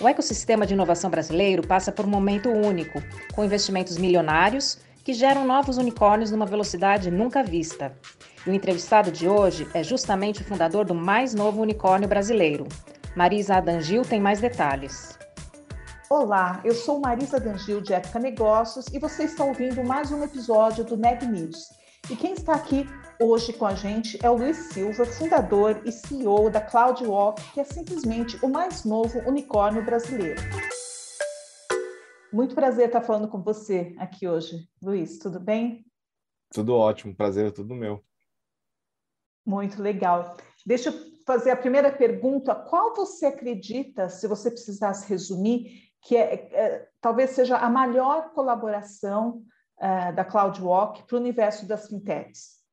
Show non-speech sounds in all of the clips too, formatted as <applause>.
O ecossistema de inovação brasileiro passa por um momento único, com investimentos milionários que geram novos unicórnios numa velocidade nunca vista. E o entrevistado de hoje é justamente o fundador do mais novo unicórnio brasileiro. Marisa Adangil tem mais detalhes. Olá, eu sou Marisa Dangil de Época Negócios e você está ouvindo mais um episódio do Neg News. E quem está aqui hoje com a gente é o Luiz Silva, fundador e CEO da CloudWalk, que é simplesmente o mais novo unicórnio brasileiro. Muito prazer estar falando com você aqui hoje. Luiz, tudo bem? Tudo ótimo, prazer é tudo meu. Muito legal. Deixa eu fazer a primeira pergunta. Qual você acredita, se você precisasse resumir, que é, é talvez seja a maior colaboração uh, da CloudWalk para o universo das fintechs?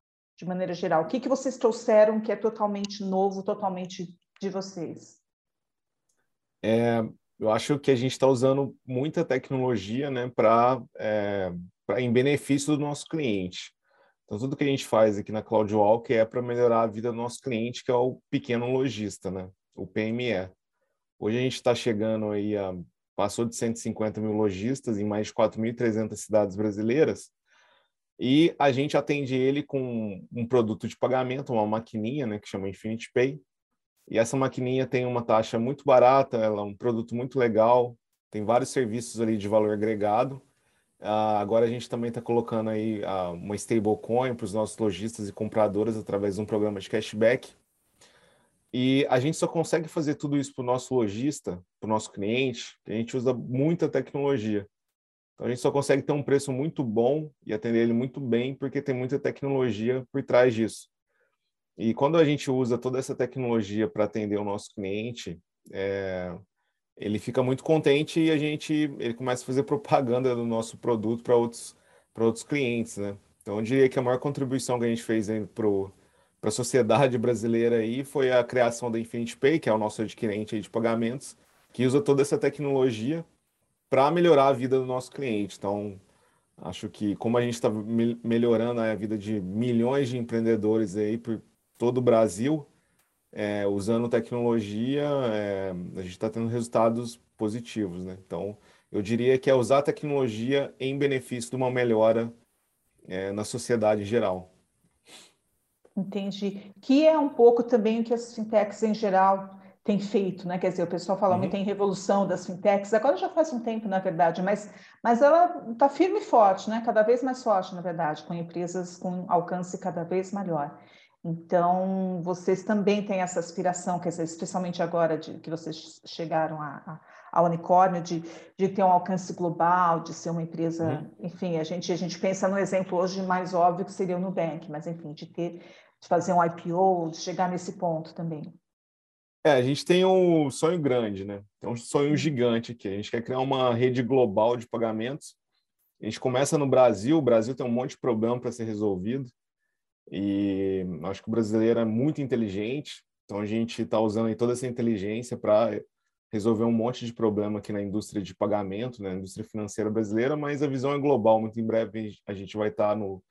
de maneira geral? O que, que vocês trouxeram que é totalmente novo, totalmente de vocês? É, eu acho que a gente está usando muita tecnologia né, para é, em benefício do nosso cliente. Então, tudo que a gente faz aqui na CloudWalk é para melhorar a vida do nosso cliente, que é o pequeno lojista, né? o PME. Hoje a gente está chegando aí a passou de 150 mil lojistas em mais de 4.300 cidades brasileiras e a gente atende ele com um produto de pagamento, uma maquininha, né, que chama Infinity Pay. E essa maquininha tem uma taxa muito barata, ela é um produto muito legal, tem vários serviços ali de valor agregado. Uh, agora a gente também está colocando aí uh, uma stablecoin para os nossos lojistas e compradoras através de um programa de cashback. E a gente só consegue fazer tudo isso para o nosso lojista, para o nosso cliente, que a gente usa muita tecnologia. Então a gente só consegue ter um preço muito bom e atender ele muito bem porque tem muita tecnologia por trás disso. E quando a gente usa toda essa tecnologia para atender o nosso cliente, é, ele fica muito contente e a gente ele começa a fazer <laughs> propaganda do nosso produto para outros para outros clientes, né? Então eu diria que a maior contribuição que a gente fez para a sociedade brasileira aí foi a criação da Infinity Pay, que é o nosso adquirente de pagamentos, que usa toda essa tecnologia para melhorar a vida do nosso cliente. Então, acho que como a gente está me melhorando a vida de milhões de empreendedores aí por todo o Brasil, é, usando tecnologia, é, a gente está tendo resultados positivos, né? Então, eu diria que é usar a tecnologia em benefício de uma melhora é, na sociedade em geral. Entendi. Que é um pouco também o que as fintechs em geral tem feito, né? Quer dizer, o pessoal fala uhum. muito em revolução das fintechs, agora já faz um tempo, na verdade, mas, mas ela está firme e forte, né? Cada vez mais forte, na verdade, com empresas com alcance cada vez maior. Então, vocês também têm essa aspiração, quer dizer, especialmente agora de, que vocês chegaram a, a, a unicórnio, de, de ter um alcance global, de ser uma empresa, uhum. enfim, a gente, a gente pensa no exemplo hoje mais óbvio que seria o Nubank, mas enfim, de ter, de fazer um IPO, de chegar nesse ponto também. É, a gente tem um sonho grande, né? Tem um sonho gigante aqui. A gente quer criar uma rede global de pagamentos. A gente começa no Brasil, o Brasil tem um monte de problema para ser resolvido. E acho que o brasileiro é muito inteligente, então a gente está usando aí toda essa inteligência para resolver um monte de problema aqui na indústria de pagamento, né? na indústria financeira brasileira, mas a visão é global. Muito em breve a gente vai estar no,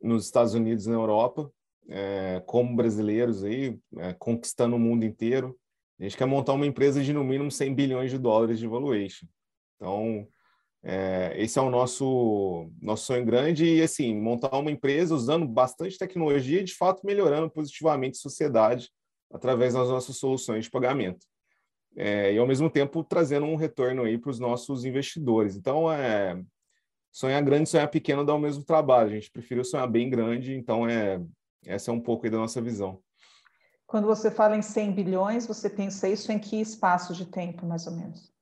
nos Estados Unidos na Europa é, como brasileiros aí, é, conquistando o mundo inteiro. A gente quer montar uma empresa de no mínimo 100 bilhões de dólares de valuation. Então, é, esse é o nosso, nosso sonho grande e, assim, montar uma empresa usando bastante tecnologia e, de fato, melhorando positivamente a sociedade através das nossas soluções de pagamento. É, e, ao mesmo tempo, trazendo um retorno aí para os nossos investidores. Então, é, sonhar grande e sonhar pequeno dá o mesmo trabalho. A gente preferiu sonhar bem grande, então é essa é um pouco da nossa visão. Quando você fala em 100 bilhões, você pensa isso em que espaço de tempo, mais ou menos?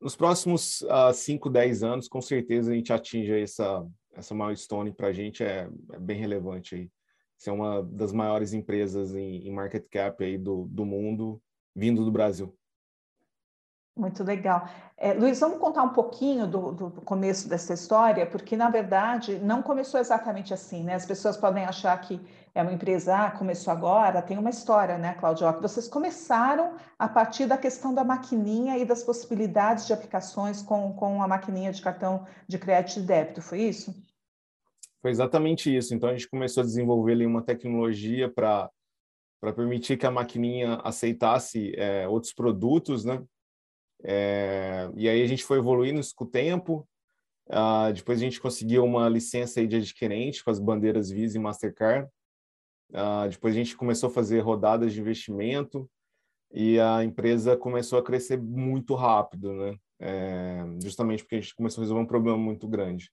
Nos próximos uh, 5, 10 anos, com certeza a gente atinge essa, essa milestone para a gente, é, é, bem relevante. Aí. Ser uma das maiores empresas em, em market cap aí do, do mundo, vindo do Brasil. Muito legal. É, Luiz, vamos contar um pouquinho do, do, começo dessa história, porque, na verdade, não começou exatamente assim, né? As pessoas podem achar que é uma empresa, ah, começou agora, tem uma história, né, Claudio? Vocês começaram a partir da questão da maquininha e das possibilidades de aplicações com, com a maquininha de cartão de crédito e débito, foi isso? Foi exatamente isso. Então, a gente começou a desenvolver ali uma tecnologia para para permitir que a maquininha aceitasse é, outros produtos, né? É, e aí a gente foi evoluindo isso com o tempo. Uh, depois a gente conseguiu uma licença de adquirente com as bandeiras Visa e Mastercard. Uh, depois a gente começou a fazer rodadas de investimento e a empresa começou a crescer muito rápido, né? É, justamente porque a gente começou a resolver um problema muito grande.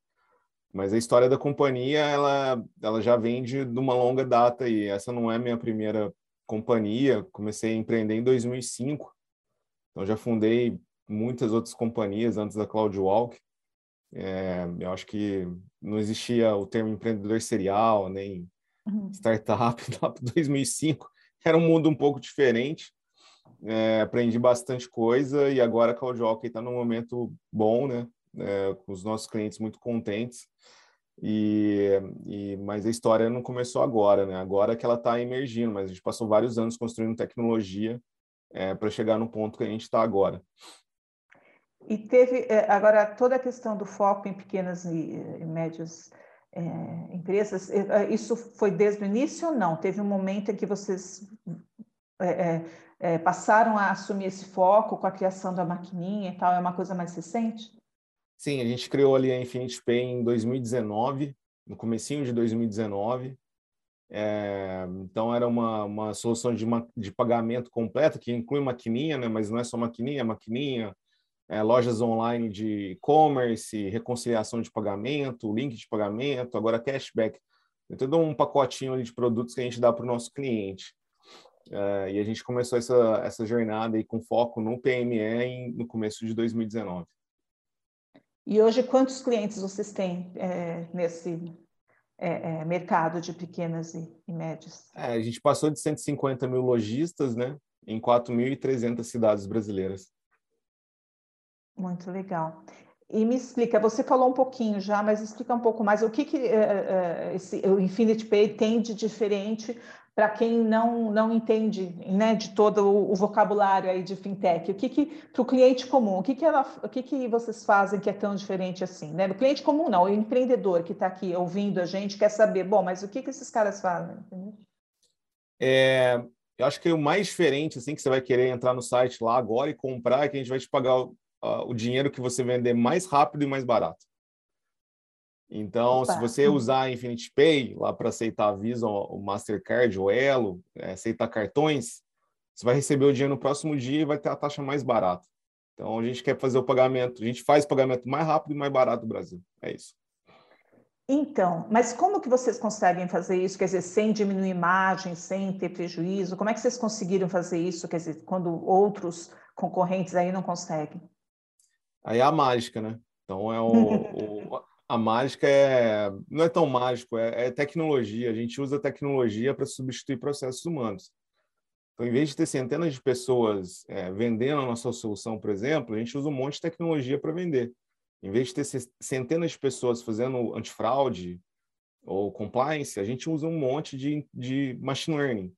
Mas a história da companhia, ela, ela já vem de, de uma longa data e essa não é minha primeira companhia. Comecei a empreender em 2005 então, já fundei muitas outras companhias antes da CloudWalk. É, eu acho que não existia o termo empreendedor serial, nem uhum. startup lá para 2005. Era um mundo um pouco diferente. É, aprendi bastante coisa e agora a CloudWalk está num momento bom, né? É, com os nossos clientes muito contentes. E, e, mas a história não começou agora, né? Agora que ela está emergindo, mas a gente passou vários anos construindo tecnologia é, para chegar no ponto que a gente está agora. E teve é, agora toda a questão do foco em pequenas e, e médias é, empresas. É, isso foi desde o início ou não? Teve um momento em que vocês é, é, passaram a assumir esse foco com a criação da maquininha e tal? É uma coisa mais recente? Sim, a gente criou ali a Infinity Pay em 2019, no comecinho de 2019. É, então era uma, uma solução de, de pagamento completa que inclui maquininha, né? mas não é só maquininha, é maquininha, é, lojas online de e-commerce, reconciliação de pagamento, link de pagamento, agora cashback. Tem todo um pacotinho de produtos que a gente dá para o nosso cliente. É, e a gente começou essa, essa jornada aí com foco no PME em, no começo de 2019. E hoje, quantos clientes vocês têm é, nesse, é, é, mercado de pequenas e, e médias? É, a gente passou de 150 mil lojistas, né, em 4.300 cidades brasileiras. Muito legal. E me explica, você falou um pouquinho já, mas explica um pouco mais o que, que uh, esse, o Infinity Pay tem de diferente para quem não, não entende né, de todo o, o, vocabulário aí de fintech, o que, que para o cliente comum, o que, que, ela, o que, que vocês fazem que é tão diferente assim? Né? O cliente comum não, o empreendedor que está aqui ouvindo a gente quer saber, bom, mas o que, que esses caras fazem? É, eu acho que o mais diferente, assim, que você vai querer entrar no site lá agora e comprar, é que a gente vai te pagar o, o dinheiro que você vender mais rápido e mais barato. Então, Opa. se você usar a Infinity Pay lá para aceitar a Visa, o Mastercard, o Elo, é, aceitar cartões, você vai receber o dinheiro no próximo dia e vai ter a taxa mais barata. Então, a gente quer fazer o pagamento, a gente faz o pagamento mais rápido e mais barato do Brasil. É isso. Então, mas como que vocês conseguem fazer isso? Quer dizer, sem diminuir margem, sem ter prejuízo? Como é que vocês conseguiram fazer isso? Quer dizer, quando outros concorrentes aí não conseguem? Aí é a mágica, né? Então, é o, o <laughs> a mágica é não é tão mágico, é, é tecnologia. A gente usa tecnologia para substituir processos humanos. Então, em vez de ter centenas de pessoas é, vendendo a nossa solução, por exemplo, a gente usa um monte de tecnologia para vender. Em vez de ter centenas de pessoas fazendo antifraude ou compliance, a gente usa um monte de, de machine learning.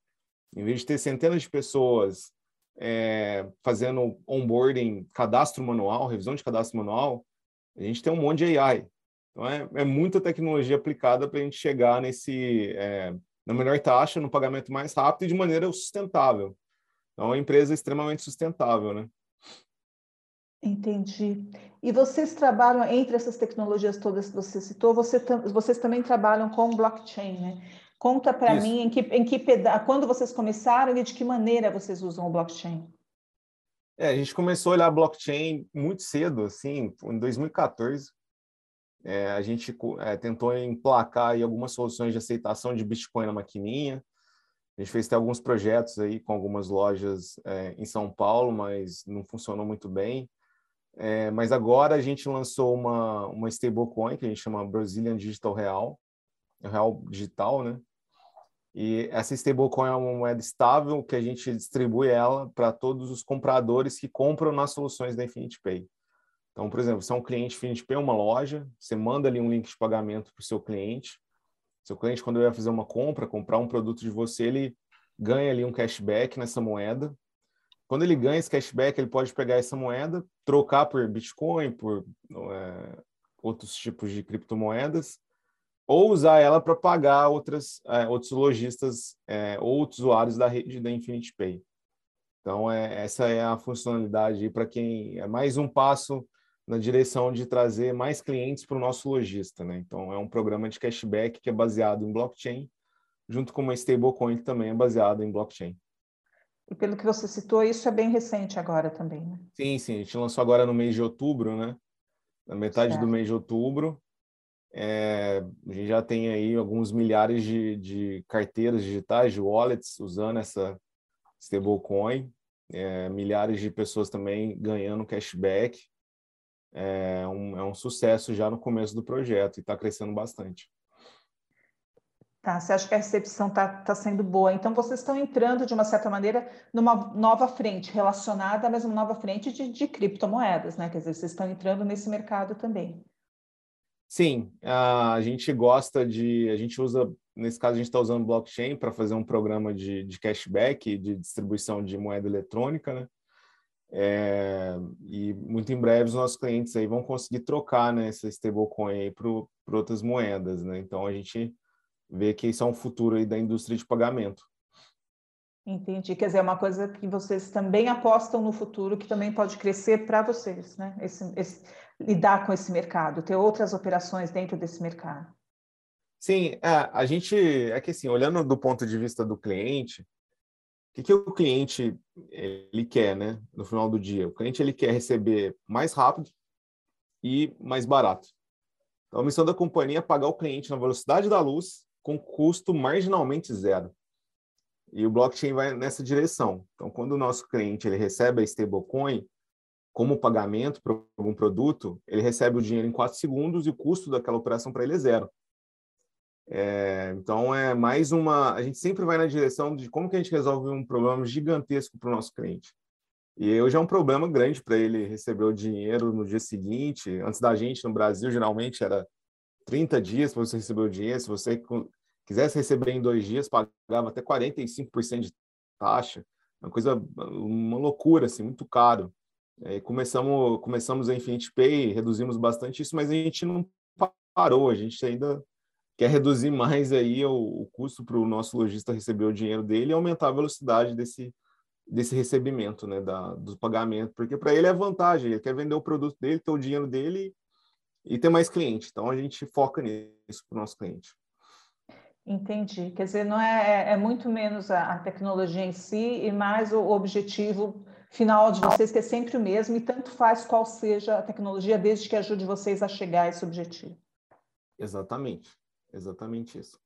Em vez de ter centenas de pessoas é, fazendo onboarding, cadastro manual, revisão de cadastro manual, a gente tem um monte de AI. Então, é, é muita tecnologia aplicada para a gente chegar nesse, é, na melhor taxa, no pagamento mais rápido e de maneira sustentável. Então, é uma empresa extremamente sustentável, né? Entendi. E vocês trabalham, entre essas tecnologias todas que você citou, você, vocês também trabalham com blockchain, né? Conta para mim em que, em que peda quando vocês começaram e de que maneira vocês usam o blockchain. É, a gente começou a olhar blockchain muito cedo, assim, em 2014. É, a gente é, tentou emplacar aí algumas soluções de aceitação de Bitcoin na maquininha. A gente fez até alguns projetos aí com algumas lojas é, em São Paulo, mas não funcionou muito bem. É, mas agora a gente lançou uma, uma stablecoin que a gente chama Brazilian Digital Real, Real Digital, né? E essa stablecoin é uma moeda estável que a gente distribui ela para todos os compradores que compram nas soluções da Infinity Pay. Então, por exemplo, se é um cliente Infinity Pay, uma loja, você manda ali um link de pagamento para o seu cliente. Seu cliente, quando ele vai fazer uma compra, comprar um produto de você, ele ganha ali um cashback nessa moeda. Quando ele ganha esse cashback, ele pode pegar essa moeda, trocar por Bitcoin, por é, outros tipos de criptomoedas, ou usar ela para pagar outras, é, outros lojistas é, usuários da rede da Infinity Pay. Então, é, essa é a funcionalidade para quem é mais um passo na direção de trazer mais clientes para o nosso lojista. Né? Então, é um programa de cashback que é baseado em blockchain, junto com uma stablecoin que também é baseada em blockchain. E pelo que você citou, isso é bem recente agora também, né? Sim, sim. A gente lançou agora no mês de outubro, né? Na metade certo. do mês de outubro. É, a gente já tem aí alguns milhares de, de carteiras digitais, de wallets, usando essa stablecoin. É, milhares de pessoas também ganhando cashback. É um, é um sucesso já no começo do projeto e está crescendo bastante. Tá, você acha que a recepção está tá sendo boa? Então, vocês estão entrando, de uma certa maneira, numa nova frente relacionada, mas uma nova frente de, de criptomoedas, né? Quer dizer, vocês estão entrando nesse mercado também. Sim, a gente gosta de. A gente usa, nesse caso, a gente está usando blockchain para fazer um programa de, de cashback, de distribuição de moeda eletrônica, né? É, e muito em breve os nossos clientes aí vão conseguir trocar né, essa stablecoin aí para outras moedas, né? Então a gente ver que isso é um futuro aí da indústria de pagamento. Entendi. Quer dizer, é uma coisa que vocês também apostam no futuro, que também pode crescer para vocês, né? Esse, esse, lidar com esse mercado, ter outras operações dentro desse mercado. Sim, é, a gente é que assim, olhando do ponto de vista do cliente, que, que o cliente ele quer, né? No final do dia, o cliente ele quer receber mais rápido e mais barato. Então, a missão da companhia é pagar o cliente na velocidade da luz com custo marginalmente zero. E o blockchain vai nessa direção. Então, quando o nosso cliente ele recebe a stablecoin como pagamento para algum produto, ele recebe o dinheiro em quatro segundos e o custo daquela operação para ele é zero. É, então, é mais uma. A gente sempre vai na direção de como que a gente resolve um problema gigantesco para o nosso cliente. E hoje é um problema grande para ele receber o dinheiro no dia seguinte. Antes da gente, no Brasil, geralmente era 30 dias para você receber o dinheiro. Se você quisesse receber em dois dias, pagava até 45% de taxa. Uma coisa, uma loucura, assim, muito caro. É, começamos, começamos a Infinite Pay, reduzimos bastante isso, mas a gente não parou, a gente ainda quer reduzir mais aí o, o custo para o nosso lojista receber o dinheiro dele e aumentar a velocidade desse, desse recebimento, né, da, do pagamento, porque para ele é vantagem, ele quer vender o produto dele, ter o dinheiro dele e ter mais cliente. Então a gente foca nisso para o nosso cliente. Entendi. Quer dizer, não é, é, é muito menos a, a, tecnologia em si e mais o objetivo final de vocês, que é sempre o mesmo, e tanto faz qual seja a tecnologia, desde que ajude vocês a chegar a esse objetivo. Exatamente, exatamente isso.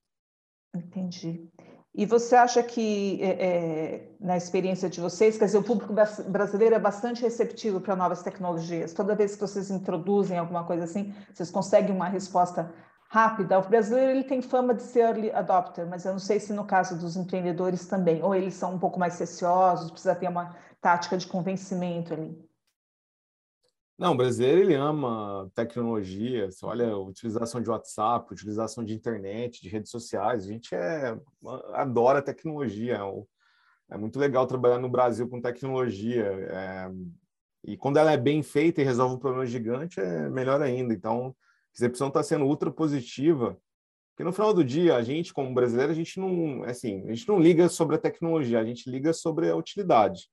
Entendi. E você acha que, é, é, na experiência de vocês, quer dizer, o público brasileiro é bastante receptivo para novas tecnologias? Toda vez que vocês introduzem alguma coisa assim, vocês conseguem uma resposta rápida? O brasileiro ele tem fama de ser early adopter, mas eu não sei se no caso dos empreendedores também, ou eles são um pouco mais receosos, precisa ter uma tática de convencimento ali. Não, o brasileiro ele ama tecnologia. Você olha utilização de WhatsApp, utilização de internet, de redes sociais. A gente é, adora tecnologia. É, é muito legal trabalhar no Brasil com tecnologia. É, e quando ela é bem feita e resolve um problema gigante, é melhor ainda. Então, a recepção está sendo ultra positiva. Porque no final do dia, a gente, como brasileiro, a gente não, assim, a gente não liga sobre a tecnologia, a gente liga sobre a utilidade.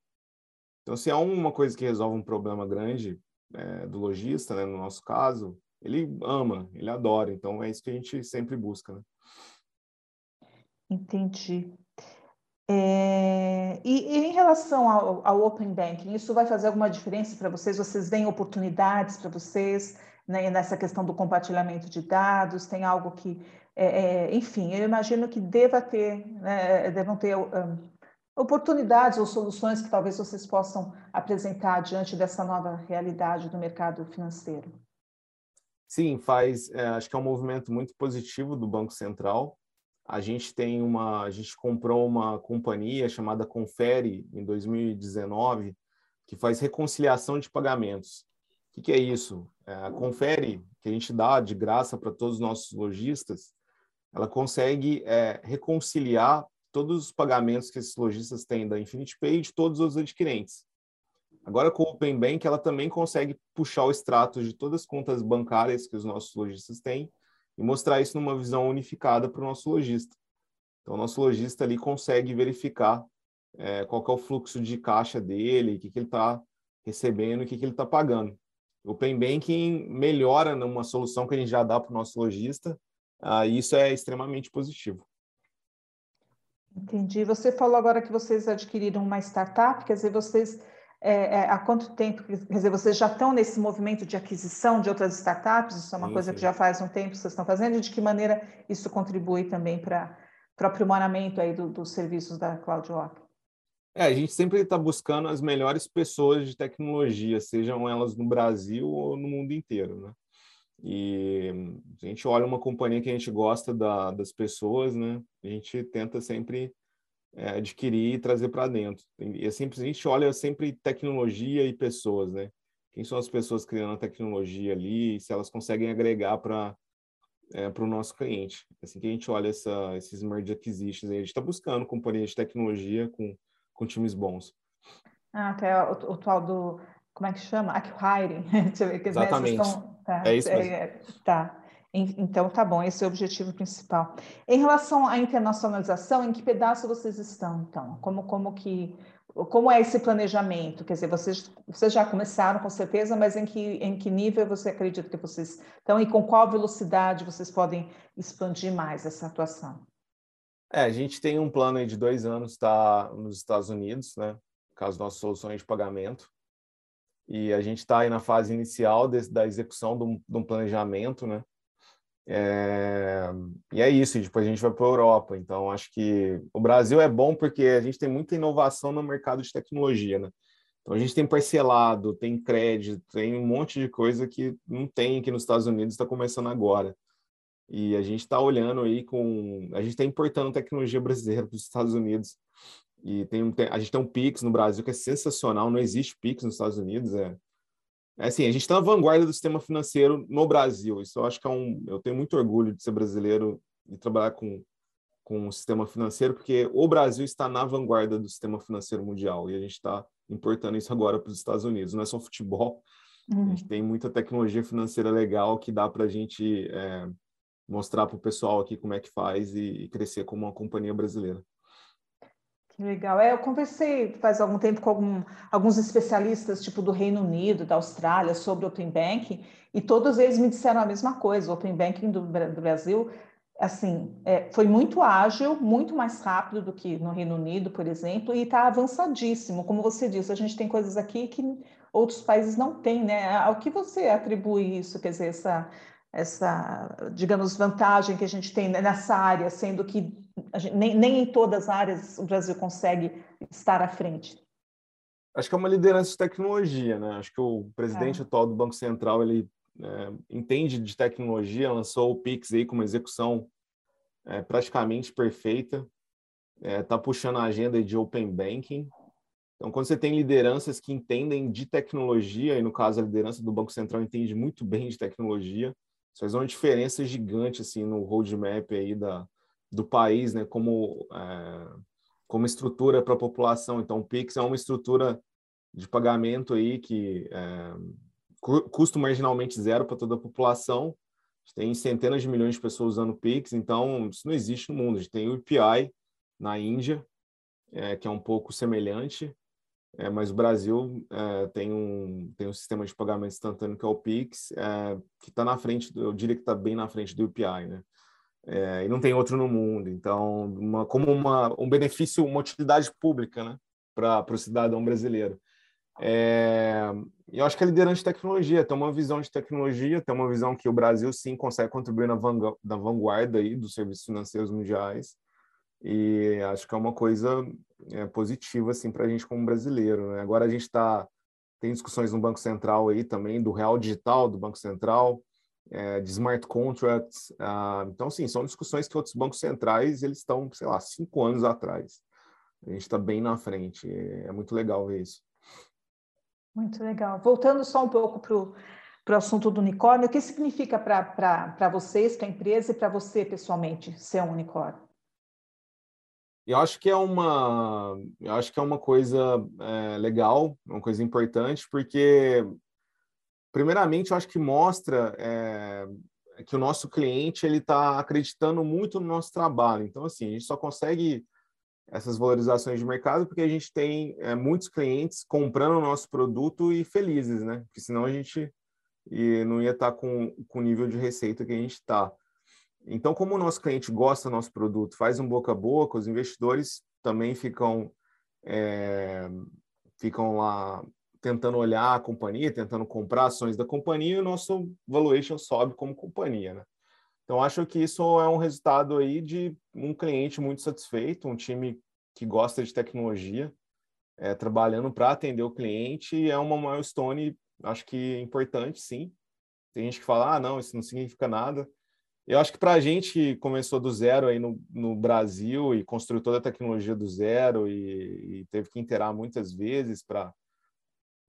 Então, se há uma coisa que resolve um problema grande, é, do lojista, né, no nosso caso, ele ama, ele adora. Então é isso que a gente sempre busca. Né? Entendi. É, e, e, em relação ao, ao, Open Banking, isso vai fazer alguma diferença para vocês? Vocês veem oportunidades para vocês né, nessa questão do compartilhamento de dados? Tem algo que, é, é, enfim, eu imagino que deva ter, né, devam ter um, oportunidades ou soluções que talvez vocês possam apresentar diante dessa nova realidade do mercado financeiro? Sim, faz. É, acho que é um movimento muito positivo do Banco Central a gente tem uma, a gente comprou uma companhia chamada Confere em 2019 que faz reconciliação de pagamentos. O que, que é isso? É, a Confere que a gente dá de graça para todos os nossos lojistas, ela consegue é, reconciliar todos os pagamentos que esses lojistas têm da Infinity Pay de todos os adquirentes. Agora, com o Open Bank, ela também consegue puxar o extrato de todas as contas bancárias que os nossos lojistas têm e mostrar isso numa visão unificada para o nosso lojista. Então, o nosso lojista ali consegue verificar é, qual é o fluxo de caixa dele, o que, que ele está recebendo, o que, que ele está pagando. O Open Banking melhora numa solução que a gente já dá para o nosso lojista, ah, e isso é extremamente positivo. Entendi. Você falou agora que vocês adquiriram uma startup, quer dizer, vocês é, é, há quanto tempo, quer dizer, vocês já estão nesse movimento de aquisição de outras startups? Isso é uma sim, coisa sim. que já faz um tempo que vocês estão fazendo, e de que maneira isso contribui também para o aprimoramento aí do, dos serviços da CloudWalk? É, a gente sempre está buscando as melhores pessoas de tecnologia, sejam elas no Brasil ou no mundo inteiro, né? E a gente olha uma companhia que a gente gosta da, das pessoas, né? A gente tenta sempre é, adquirir e trazer para dentro. E é sempre, a gente olha sempre tecnologia e pessoas, né? Quem são as pessoas criando a tecnologia ali, se elas conseguem agregar para é, para o nosso cliente. É assim que a gente olha essa, esses merge acquisitions. A gente está buscando companhias de tecnologia com, com times bons. Ah, até o, o tal do, como é que chama? Acquiring. <laughs> Exatamente. Estão, tá, é isso mesmo. É, tá. Então, tá bom, esse é o objetivo principal. Em relação à internacionalização, em que pedaço vocês estão, então? Como, como que como é esse planejamento? Quer dizer, vocês, vocês já começaram com certeza, mas em que, em que nível você acredita que vocês estão e com qual velocidade vocês podem expandir mais essa atuação? É, a gente tem um plano de dois anos estar tá, nos Estados Unidos, né? Com as nossas soluções de pagamento. E a gente está aí na fase inicial desse, da execução de um, de um planejamento, né? É, e é isso, depois a gente vai para a Europa. Então, acho que o Brasil é bom porque a gente tem muita inovação no mercado de tecnologia, né? Então, a gente tem parcelado, tem crédito, tem um monte de coisa que não tem aqui nos Estados Unidos, está começando agora. E a gente está olhando aí com. A gente está importando tecnologia brasileira para os Estados Unidos. E tem, tem, a gente tem um Pix no Brasil que é sensacional, não existe Pix nos Estados Unidos, é é assim, a gente está na vanguarda do sistema financeiro no Brasil. Isso eu acho que é um. Eu tenho muito orgulho de ser brasileiro e trabalhar com, com o sistema financeiro, porque o Brasil está na vanguarda do sistema financeiro mundial e a gente está importando isso agora para os Estados Unidos. Não é só futebol, uhum. a gente tem muita tecnologia financeira legal que dá para a gente é, mostrar para o pessoal aqui como é que faz e, e crescer como uma companhia brasileira. Legal. É, eu conversei faz algum tempo com algum, alguns especialistas, tipo do Reino Unido, da Austrália, sobre Open Banking, e todos eles me disseram a mesma coisa. O Open Banking do, do Brasil, assim, é, foi muito ágil, muito mais rápido do que no Reino Unido, por exemplo, e está avançadíssimo. Como você disse, a gente tem coisas aqui que outros países não têm, né? Ao que você atribui isso, quer dizer, essa, essa digamos, vantagem que a gente tem nessa área, sendo que gente, nem, nem em todas as áreas o Brasil consegue estar à frente. Acho que é uma liderança de tecnologia, né? Acho que o presidente é. atual do Banco Central ele é, entende de tecnologia, lançou o Pix aí com uma execução é, praticamente perfeita, está é, puxando a agenda de Open Banking. Então, quando você tem lideranças que entendem de tecnologia, e no caso a liderança do Banco Central entende muito bem de tecnologia, isso faz uma diferença gigante assim no roadmap aí da, do país, né, como, é, como estrutura para a população. Então, o Pix é uma estrutura de pagamento aí que é, custo marginalmente zero para toda a população. tem centenas de milhões de pessoas usando o Pix, então isso não existe no mundo. A gente tem o UPI na Índia, é, que é um pouco semelhante, é, mas o Brasil é, tem, um, tem um sistema de pagamento instantâneo que é o Pix, é, que está na frente, eu diria que está bem na frente do UPI, né? É, e não tem outro no mundo. Então, uma, como uma, um benefício, uma utilidade pública né, para o cidadão brasileiro. É, eu acho que a liderança de tecnologia tem uma visão de tecnologia, tem uma visão que o Brasil sim consegue contribuir na, vanga, na vanguarda aí dos serviços financeiros mundiais e acho que é uma coisa é, positiva assim para a gente como brasileiro. Né? Agora a gente está tem discussões no Banco Central aí também do real digital do Banco Central, é, de smart contracts. Uh, então, sim, são discussões que outros bancos centrais eles estão, sei lá, cinco anos atrás. A gente está bem na frente. É muito legal ver isso. Muito legal. Voltando só um pouco para o assunto do unicórnio, o que significa para vocês, para a empresa e para você pessoalmente ser um unicórnio? Eu acho que é uma, eu acho que é uma coisa é, legal, uma coisa importante, porque primeiramente eu acho que mostra é, que o nosso cliente ele está acreditando muito no nosso trabalho. Então assim a gente só consegue essas valorizações de mercado porque a gente tem é, muitos clientes comprando o nosso produto e felizes, né? Porque senão a gente e não ia estar tá com, com o nível de receita que a gente está. Então, como o nosso cliente gosta do nosso produto, faz um boca a boca, os investidores também ficam, é, ficam lá tentando olhar a companhia, tentando comprar ações da companhia e o nosso valuation sobe como companhia, né? Então, acho que isso é um resultado aí de um cliente muito satisfeito, um time que gosta de tecnologia, é, trabalhando para atender o cliente, é uma milestone, acho que importante, sim. Tem gente que fala, ah, não, isso não significa nada. Eu acho que para a gente que começou do zero aí no, no Brasil e construiu toda a tecnologia do zero e, e teve que interar muitas vezes para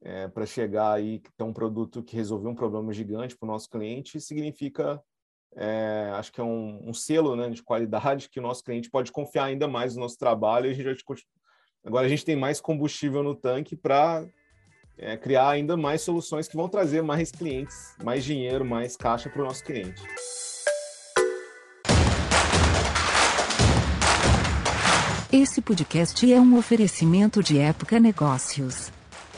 é, para chegar aí ter um produto que resolveu um problema gigante para o nosso cliente, significa, é, acho que é um, um, selo né, de qualidade que o nosso cliente pode confiar ainda mais no nosso trabalho. E a gente agora a gente tem mais combustível no tanque para é, criar ainda mais soluções que vão trazer mais clientes, mais dinheiro, mais caixa para o nosso cliente. Esse podcast é um oferecimento de Época Negócios.